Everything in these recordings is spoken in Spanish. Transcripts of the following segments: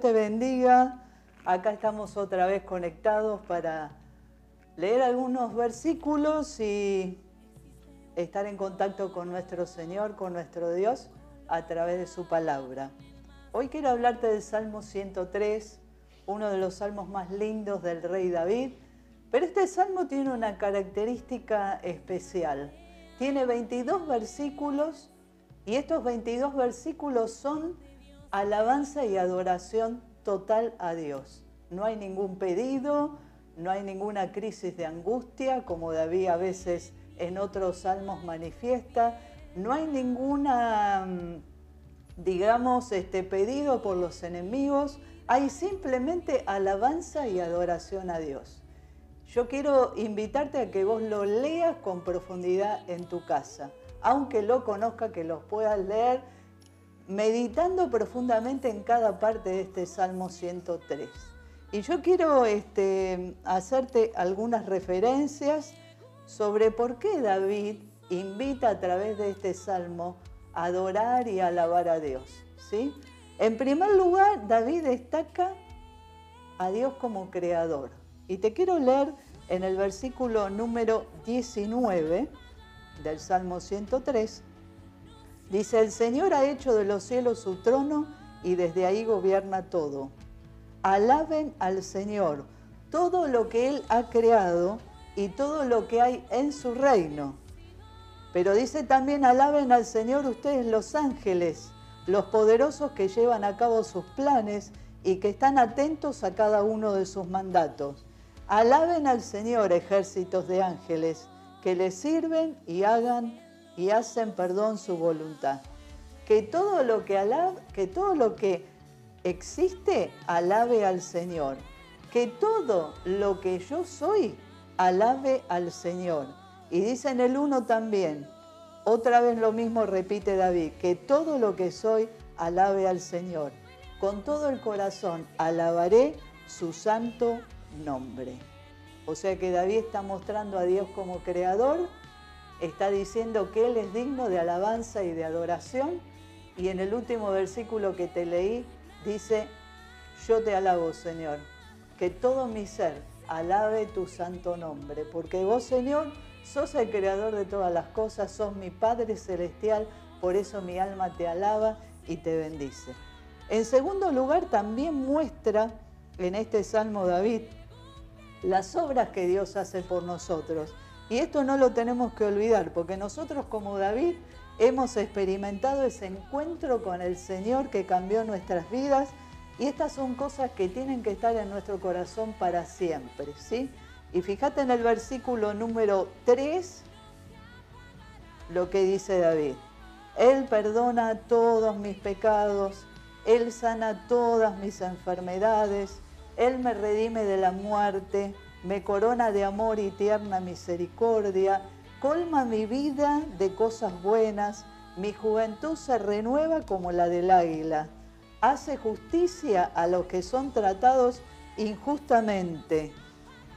Te bendiga. Acá estamos otra vez conectados para leer algunos versículos y estar en contacto con nuestro Señor, con nuestro Dios, a través de su palabra. Hoy quiero hablarte del Salmo 103, uno de los salmos más lindos del rey David, pero este salmo tiene una característica especial. Tiene 22 versículos y estos 22 versículos son alabanza y adoración total a Dios. No hay ningún pedido, no hay ninguna crisis de angustia, como David a veces en otros salmos manifiesta, no hay ninguna, mm, digamos, este pedido por los enemigos, hay simplemente alabanza y adoración a Dios. Yo quiero invitarte a que vos lo leas con profundidad en tu casa, aunque lo conozca, que lo puedas leer meditando profundamente en cada parte de este Salmo 103. Y yo quiero este, hacerte algunas referencias sobre por qué David invita a través de este salmo a adorar y alabar a Dios. ¿sí? En primer lugar, David destaca a Dios como creador. Y te quiero leer en el versículo número 19 del Salmo 103. Dice, el Señor ha hecho de los cielos su trono y desde ahí gobierna todo. Alaben al Señor todo lo que Él ha creado y todo lo que hay en su reino. Pero dice también, alaben al Señor ustedes los ángeles, los poderosos que llevan a cabo sus planes y que están atentos a cada uno de sus mandatos. Alaben al Señor ejércitos de ángeles que le sirven y hagan y hacen perdón su voluntad. Que todo lo que alabe, que todo lo que existe alabe al Señor. Que todo lo que yo soy alabe al Señor. Y dice en el 1 también, otra vez lo mismo repite David, que todo lo que soy alabe al Señor. Con todo el corazón alabaré su santo nombre. O sea que David está mostrando a Dios como creador, está diciendo que Él es digno de alabanza y de adoración. Y en el último versículo que te leí dice, yo te alabo Señor, que todo mi ser alabe tu santo nombre, porque vos Señor sos el creador de todas las cosas, sos mi Padre celestial, por eso mi alma te alaba y te bendice. En segundo lugar, también muestra en este Salmo David las obras que Dios hace por nosotros. Y esto no lo tenemos que olvidar, porque nosotros como David hemos experimentado ese encuentro con el Señor que cambió nuestras vidas y estas son cosas que tienen que estar en nuestro corazón para siempre, ¿sí? Y fíjate en el versículo número 3 lo que dice David. Él perdona todos mis pecados, Él sana todas mis enfermedades, Él me redime de la muerte, me corona de amor y tierna misericordia, colma mi vida de cosas buenas, mi juventud se renueva como la del águila, hace justicia a los que son tratados injustamente,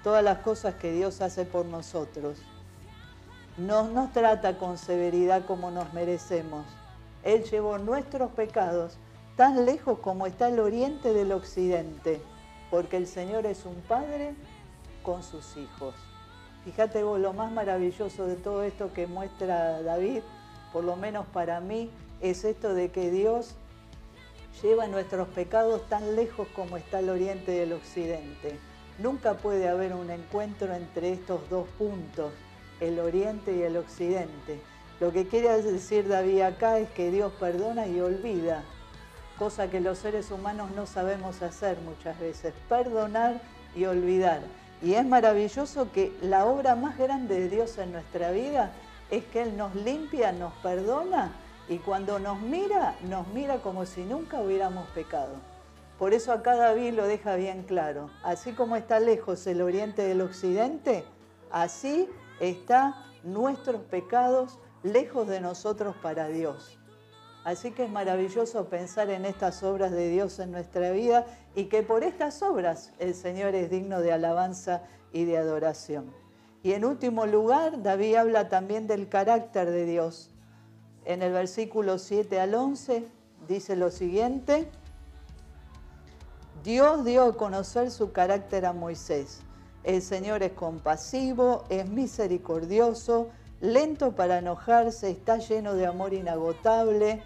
todas las cosas que Dios hace por nosotros. No nos trata con severidad como nos merecemos. Él llevó nuestros pecados tan lejos como está el oriente del occidente, porque el Señor es un Padre con sus hijos. Fíjate vos, lo más maravilloso de todo esto que muestra David, por lo menos para mí, es esto de que Dios lleva nuestros pecados tan lejos como está el oriente del occidente. Nunca puede haber un encuentro entre estos dos puntos, el oriente y el occidente. Lo que quiere decir David acá es que Dios perdona y olvida, cosa que los seres humanos no sabemos hacer muchas veces, perdonar y olvidar. Y es maravilloso que la obra más grande de Dios en nuestra vida es que Él nos limpia, nos perdona Y cuando nos mira, nos mira como si nunca hubiéramos pecado. Por eso acá David lo deja bien claro. Así como está lejos el oriente del occidente, así está nuestros pecados lejos de nosotros para Dios. Así que es maravilloso pensar en estas obras de Dios en nuestra vida y que por estas obras el Señor es digno de alabanza y de adoración. Y en último lugar, David habla también del carácter de Dios. En el versículo 7 al 11 dice lo siguiente, Dios dio a conocer su carácter a Moisés. El Señor es compasivo, es misericordioso, lento para enojarse, está lleno de amor inagotable.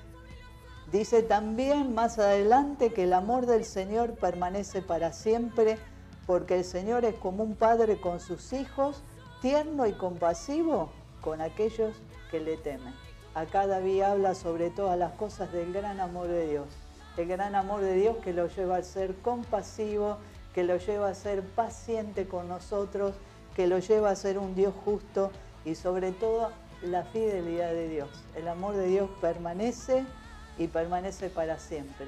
Dice también más adelante que el amor del Señor permanece para siempre, porque el Señor es como un padre con sus hijos tierno y compasivo con aquellos que le temen. Acá David habla sobre todas las cosas del gran amor de Dios, el gran amor de Dios que lo lleva a ser compasivo, que lo lleva a ser paciente con nosotros, que lo lleva a ser un Dios justo y sobre todo la fidelidad de Dios. El amor de Dios permanece y permanece para siempre.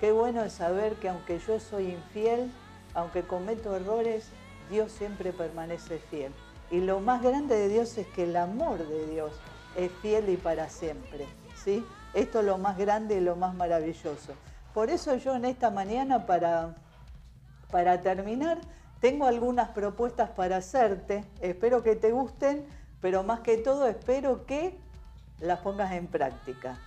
Qué bueno es saber que aunque yo soy infiel, aunque cometo errores, Dios siempre permanece fiel. Y lo más grande de Dios es que el amor de Dios es fiel y para siempre. ¿sí? Esto es lo más grande y lo más maravilloso. Por eso yo en esta mañana, para, para terminar, tengo algunas propuestas para hacerte. Espero que te gusten, pero más que todo espero que las pongas en práctica.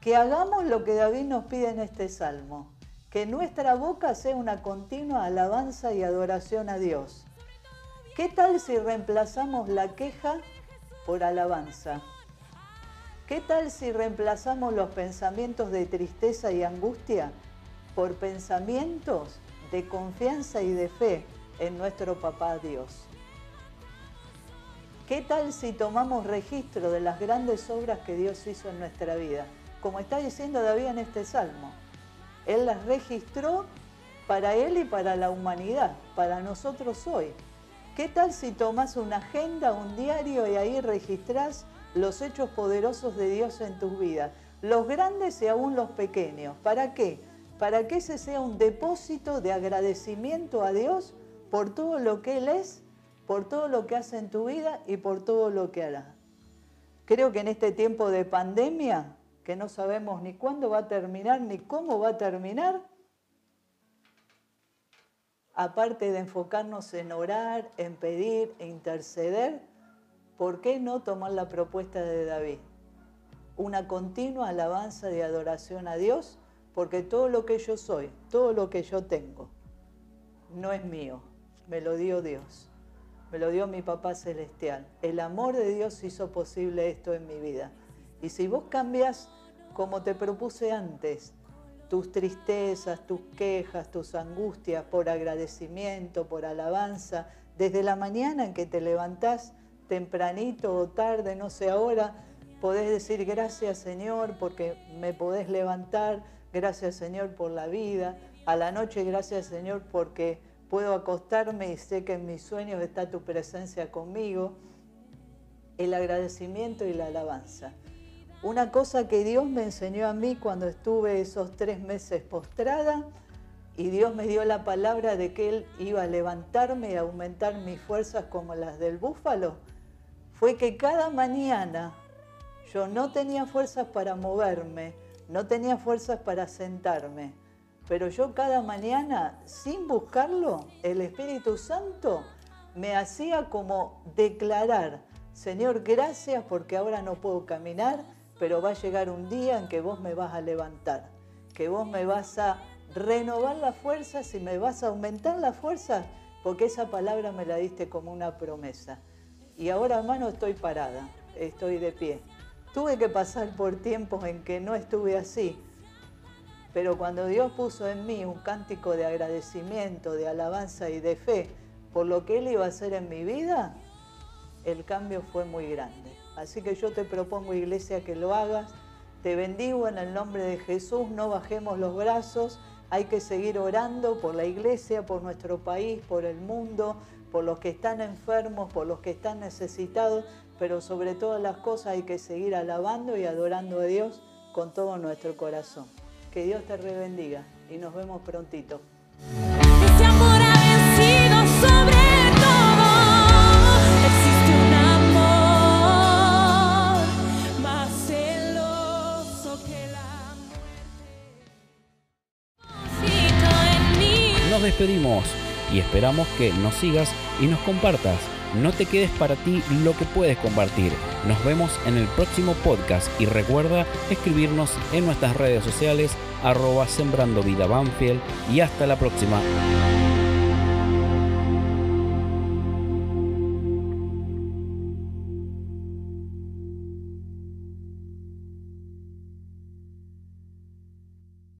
Que hagamos lo que David nos pide en este salmo. Que nuestra boca sea una continua alabanza y adoración a Dios ¿Qué tal si reemplazamos la queja por alabanza? ¿Qué tal si reemplazamos los pensamientos de tristeza y angustia por pensamientos de confianza y de fe en nuestro Papá Dios? ¿Qué tal si tomamos registro de las grandes obras que Dios hizo en nuestra vida? Como está diciendo David en este salmo. Él las registró para Él y para la humanidad, para nosotros hoy. ¿Qué tal si tomas una agenda, un diario y ahí registrás los hechos poderosos de Dios en tus vidas? Los grandes y aún los pequeños. ¿Para qué? Para que ese sea un depósito de agradecimiento a Dios por todo lo que Él es, por todo lo que hace en tu vida y por todo lo que hará. Creo que en este tiempo de pandemia, que no sabemos ni cuándo va a terminar ni cómo va a terminar, aparte de enfocarnos en orar, en pedir e interceder, ¿por qué no tomar la propuesta de David? Una continua alabanza y adoración a Dios, porque todo lo que yo soy, todo lo que yo tengo, no es mío, me lo dio Dios, me lo dio mi Papá Celestial. El amor de Dios hizo posible esto en mi vida. Y si vos cambias como te propuse antes, tus tristezas, tus quejas, tus angustias por agradecimiento, por alabanza, desde la mañana en que te levantás tempranito o tarde, no sé ahora, podés decir gracias Señor porque me podés levantar, gracias Señor por la vida, a la noche gracias Señor porque puedo acostarme y sé que en mis sueños está tu presencia conmigo, el agradecimiento y la alabanza. Una cosa que Dios me enseñó a mí cuando estuve esos tres meses postrada y Dios me dio la palabra de que Él iba a levantarme y aumentar mis fuerzas como las del búfalo, fue que cada mañana yo no tenía fuerzas para moverme, no tenía fuerzas para sentarme, pero yo cada mañana, sin buscarlo, el Espíritu Santo me hacía como declarar, Señor, gracias porque ahora no puedo caminar, pero va a llegar un día en que vos me vas a levantar, que vos me vas a renovar las fuerzas y me vas a aumentar las fuerzas, porque esa palabra me la diste como una promesa. Y ahora, hermano, estoy parada, estoy de pie. Tuve que pasar por tiempos en que no estuve así, pero cuando Dios puso en mí un cántico de agradecimiento, de alabanza y de fe por lo que Él iba a hacer en mi vida, el cambio fue muy grande. Así que yo te propongo, iglesia, que lo hagas. Te bendigo en el nombre de Jesús, no bajemos los brazos. Hay que seguir orando por la iglesia, por nuestro país, por el mundo, por los que están enfermos, por los que están necesitados, pero sobre todas las cosas hay que seguir alabando y adorando a Dios con todo nuestro corazón. Que Dios te rebendiga y nos vemos prontito. Ese amor ha vencido sobre todo. Existe un amor más celoso que la muerte. Nos despedimos y esperamos que nos sigas y nos compartas. No te quedes para ti lo que puedes compartir. Nos vemos en el próximo podcast y recuerda escribirnos en nuestras redes sociales arroba sembrando vida y hasta la próxima.